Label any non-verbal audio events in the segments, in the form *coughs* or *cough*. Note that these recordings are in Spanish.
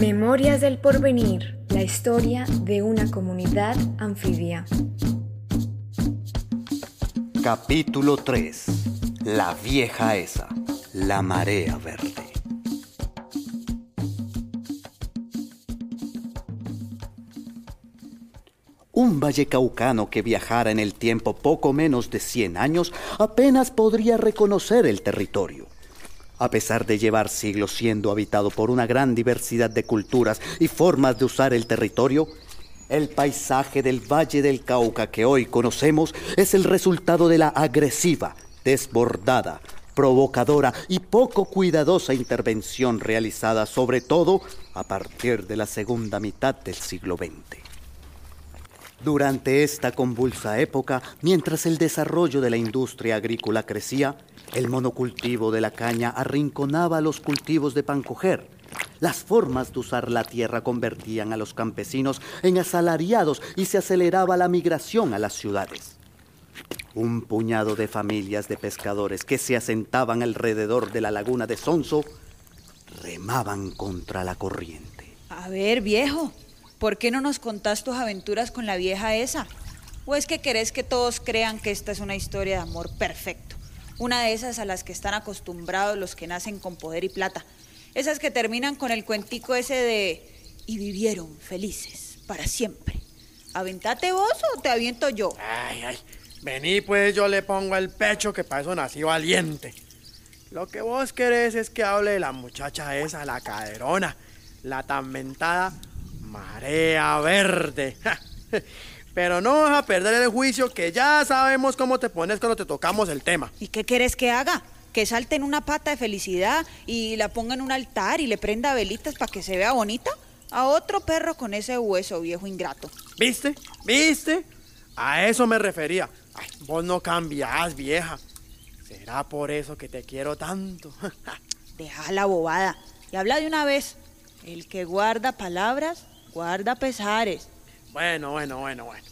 Memorias del Porvenir, la historia de una comunidad anfibia. Capítulo 3. La vieja esa, la marea verde. Un vallecaucano que viajara en el tiempo poco menos de 100 años apenas podría reconocer el territorio. A pesar de llevar siglos siendo habitado por una gran diversidad de culturas y formas de usar el territorio, el paisaje del Valle del Cauca que hoy conocemos es el resultado de la agresiva, desbordada, provocadora y poco cuidadosa intervención realizada sobre todo a partir de la segunda mitad del siglo XX. Durante esta convulsa época, mientras el desarrollo de la industria agrícola crecía, el monocultivo de la caña arrinconaba los cultivos de pancoger. Las formas de usar la tierra convertían a los campesinos en asalariados y se aceleraba la migración a las ciudades. Un puñado de familias de pescadores que se asentaban alrededor de la laguna de Sonso remaban contra la corriente. A ver, viejo, ¿Por qué no nos contás tus aventuras con la vieja esa? ¿O es que querés que todos crean que esta es una historia de amor perfecto? Una de esas a las que están acostumbrados los que nacen con poder y plata. Esas que terminan con el cuentico ese de y vivieron felices para siempre. ¿Aventate vos o te aviento yo? Ay, ay. Vení pues yo le pongo el pecho que para eso nací valiente. Lo que vos querés es que hable de la muchacha esa, la caderona, la tan mentada Marea verde. *laughs* Pero no vas a perder el juicio que ya sabemos cómo te pones cuando te tocamos el tema. ¿Y qué quieres que haga? Que salte en una pata de felicidad y la ponga en un altar y le prenda velitas para que se vea bonita. A otro perro con ese hueso, viejo ingrato. ¿Viste? ¿Viste? A eso me refería. Ay, vos no cambiás, vieja. ¿Será por eso que te quiero tanto? *laughs* Deja la bobada y habla de una vez. El que guarda palabras guarda pesares. Bueno, bueno, bueno, bueno.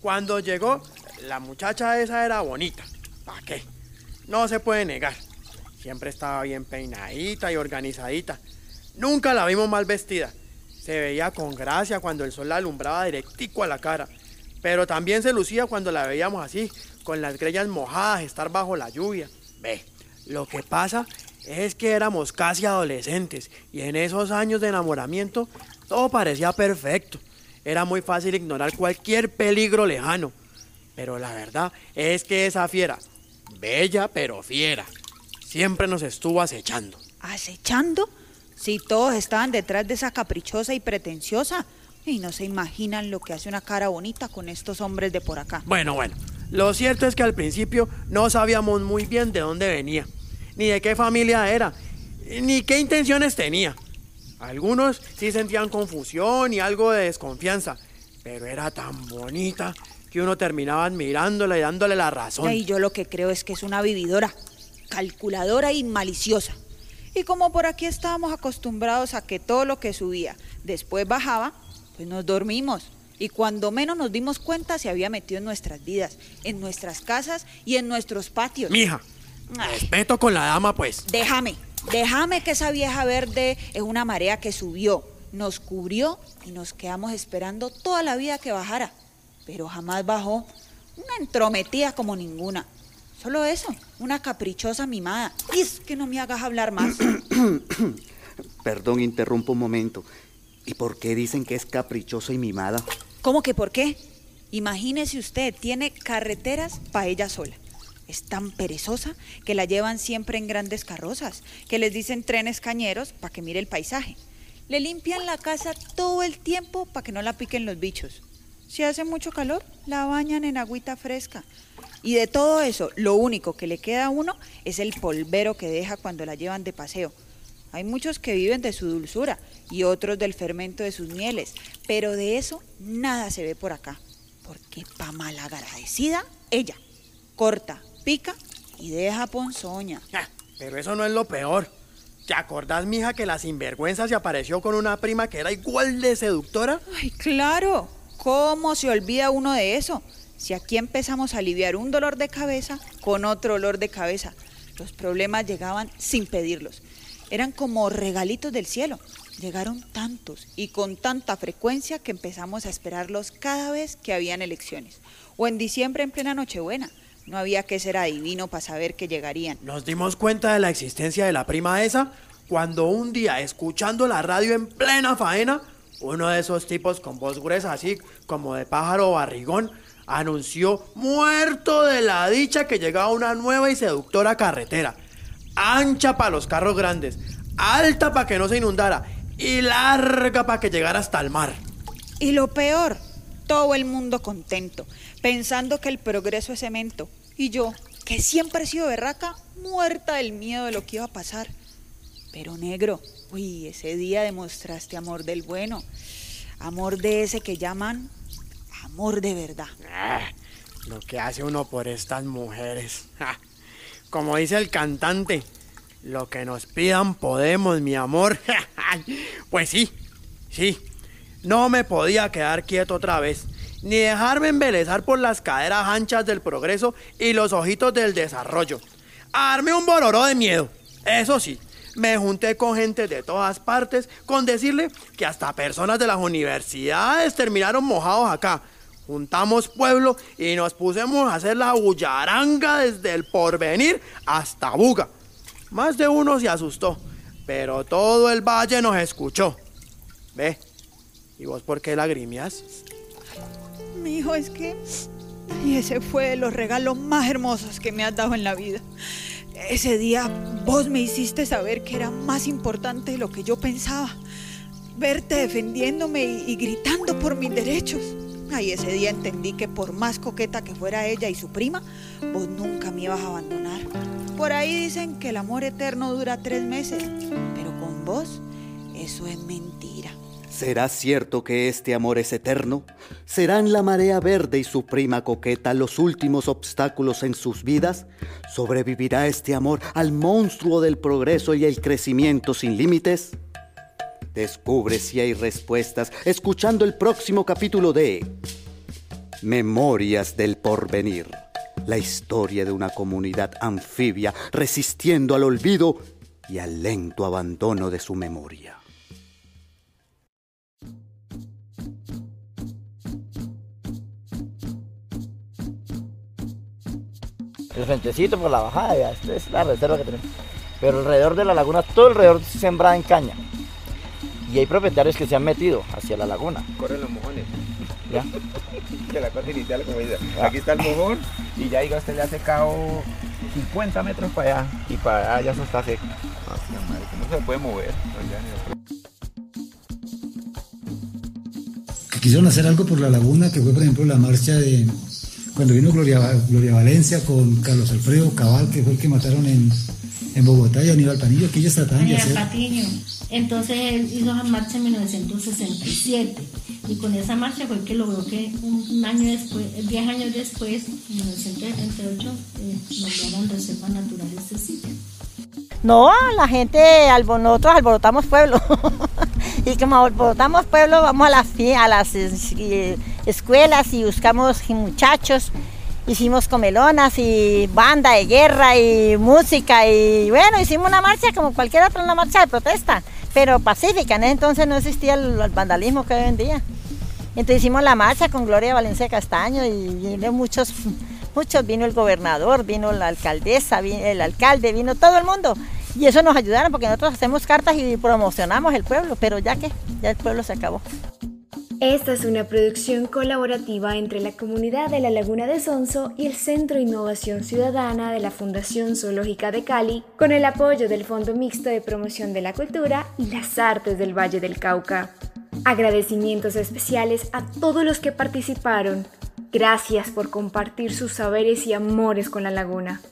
Cuando llegó, la muchacha esa era bonita. ¿Para qué? No se puede negar. Siempre estaba bien peinadita y organizadita. Nunca la vimos mal vestida. Se veía con gracia cuando el sol la alumbraba directico a la cara. Pero también se lucía cuando la veíamos así, con las grellas mojadas, estar bajo la lluvia. Ve, lo que pasa es que éramos casi adolescentes y en esos años de enamoramiento todo parecía perfecto. Era muy fácil ignorar cualquier peligro lejano. Pero la verdad es que esa fiera, bella pero fiera, siempre nos estuvo acechando. ¿Acechando? Si todos estaban detrás de esa caprichosa y pretenciosa. Y no se imaginan lo que hace una cara bonita con estos hombres de por acá. Bueno, bueno. Lo cierto es que al principio no sabíamos muy bien de dónde venía, ni de qué familia era, ni qué intenciones tenía. Algunos sí sentían confusión y algo de desconfianza, pero era tan bonita que uno terminaba admirándola y dándole la razón. Y yo lo que creo es que es una vividora, calculadora y maliciosa. Y como por aquí estábamos acostumbrados a que todo lo que subía después bajaba, pues nos dormimos. Y cuando menos nos dimos cuenta se había metido en nuestras vidas, en nuestras casas y en nuestros patios. Mija, respeto con la dama, pues. Déjame. Déjame que esa vieja verde es una marea que subió, nos cubrió y nos quedamos esperando toda la vida que bajara. Pero jamás bajó. Una entrometida como ninguna. Solo eso, una caprichosa mimada. Y es que no me hagas hablar más. *coughs* Perdón, interrumpo un momento. ¿Y por qué dicen que es caprichosa y mimada? ¿Cómo que por qué? Imagínese usted, tiene carreteras para ella sola es tan perezosa que la llevan siempre en grandes carrozas, que les dicen trenes cañeros para que mire el paisaje. Le limpian la casa todo el tiempo para que no la piquen los bichos. Si hace mucho calor, la bañan en agüita fresca. Y de todo eso, lo único que le queda a uno es el polvero que deja cuando la llevan de paseo. Hay muchos que viven de su dulzura y otros del fermento de sus mieles, pero de eso nada se ve por acá. Porque pa malagradecida, ella corta, pica y deja ponzoña. pero eso no es lo peor. ¿Te acordás, mija, que la sinvergüenza se apareció con una prima que era igual de seductora? Ay, claro. ¿Cómo se olvida uno de eso? Si aquí empezamos a aliviar un dolor de cabeza con otro dolor de cabeza, los problemas llegaban sin pedirlos. Eran como regalitos del cielo. Llegaron tantos y con tanta frecuencia que empezamos a esperarlos cada vez que habían elecciones. O en diciembre en plena Nochebuena. No había que ser adivino para saber que llegarían. Nos dimos cuenta de la existencia de la prima esa cuando un día, escuchando la radio en plena faena, uno de esos tipos con voz gruesa, así como de pájaro barrigón, anunció muerto de la dicha que llegaba una nueva y seductora carretera, ancha para los carros grandes, alta para que no se inundara y larga para que llegara hasta el mar. Y lo peor, todo el mundo contento, pensando que el progreso es cemento. Y yo, que siempre he sido berraca, muerta del miedo de lo que iba a pasar. Pero negro, uy, ese día demostraste amor del bueno, amor de ese que llaman amor de verdad. Ah, lo que hace uno por estas mujeres. Como dice el cantante, lo que nos pidan podemos, mi amor. *laughs* pues sí, sí. No me podía quedar quieto otra vez, ni dejarme embelezar por las caderas anchas del progreso y los ojitos del desarrollo. Arme un bororó de miedo. Eso sí, me junté con gente de todas partes con decirle que hasta personas de las universidades terminaron mojados acá. Juntamos pueblo y nos pusimos a hacer la bullaranga desde el porvenir hasta Buga. Más de uno se asustó, pero todo el valle nos escuchó. Ve, ¿y vos por qué lagrimeas? Mi hijo, es que y ese fue de los regalos más hermosos que me has dado en la vida. Ese día vos me hiciste saber que era más importante lo que yo pensaba. Verte defendiéndome y, y gritando por mis derechos. Y ese día entendí que por más coqueta que fuera ella y su prima, vos nunca me ibas a abandonar. Por ahí dicen que el amor eterno dura tres meses, pero con vos eso es mentira. ¿Será cierto que este amor es eterno? ¿Serán la marea verde y su prima coqueta los últimos obstáculos en sus vidas? ¿Sobrevivirá este amor al monstruo del progreso y el crecimiento sin límites? Descubre si hay respuestas escuchando el próximo capítulo de Memorias del Porvenir, la historia de una comunidad anfibia resistiendo al olvido y al lento abandono de su memoria. El frentecito por la bajada, ya, esta es la reserva que tenemos. Pero alrededor de la laguna, todo alrededor se sembrada en caña. Y hay propietarios que se han metido hacia la laguna. Corren los mojones. ¿ya? De la cosa inicial, como dice. Aquí está el mojón y ya diga usted le ha secado 50 metros para allá y para allá ya eso está seco. Madre, ¿cómo se puede mover? No, quisieron hacer algo por la laguna, que fue por ejemplo la marcha de cuando vino Gloria, Gloria Valencia con Carlos Alfredo Cabal, que fue el que mataron en, en Bogotá y Aníbal Panillo, que ellos trataban de María hacer. Patiño. Entonces él hizo esa marcha en 1967 y con esa marcha fue que logró que un año después, 10 años después, en 1978, eh, nombraran reserva natural este sitio. No, la gente, albo- nosotros alborotamos pueblo. *laughs* y como alborotamos pueblo, vamos a las, a las eh, escuelas y buscamos muchachos. Hicimos comelonas y banda de guerra y música y bueno, hicimos una marcha como cualquier otra, una marcha de protesta, pero pacífica. En ese entonces no existía el, vandalismo que hoy en día. Entonces hicimos la marcha con Gloria Valencia Castaño y vino muchos, muchos, vino el gobernador, vino la alcaldesa, vino el alcalde, vino todo el mundo. Y eso nos ayudaron porque nosotros hacemos cartas y promocionamos el pueblo, pero ya que, ya el pueblo se acabó. Esta es una producción colaborativa entre la comunidad de la Laguna de Sonso y el Centro Innovación Ciudadana de la Fundación Zoológica de Cali, con el apoyo del Fondo Mixto de Promoción de la Cultura y las Artes del Valle del Cauca. Agradecimientos especiales a todos los que participaron. Gracias por compartir sus saberes y amores con la laguna.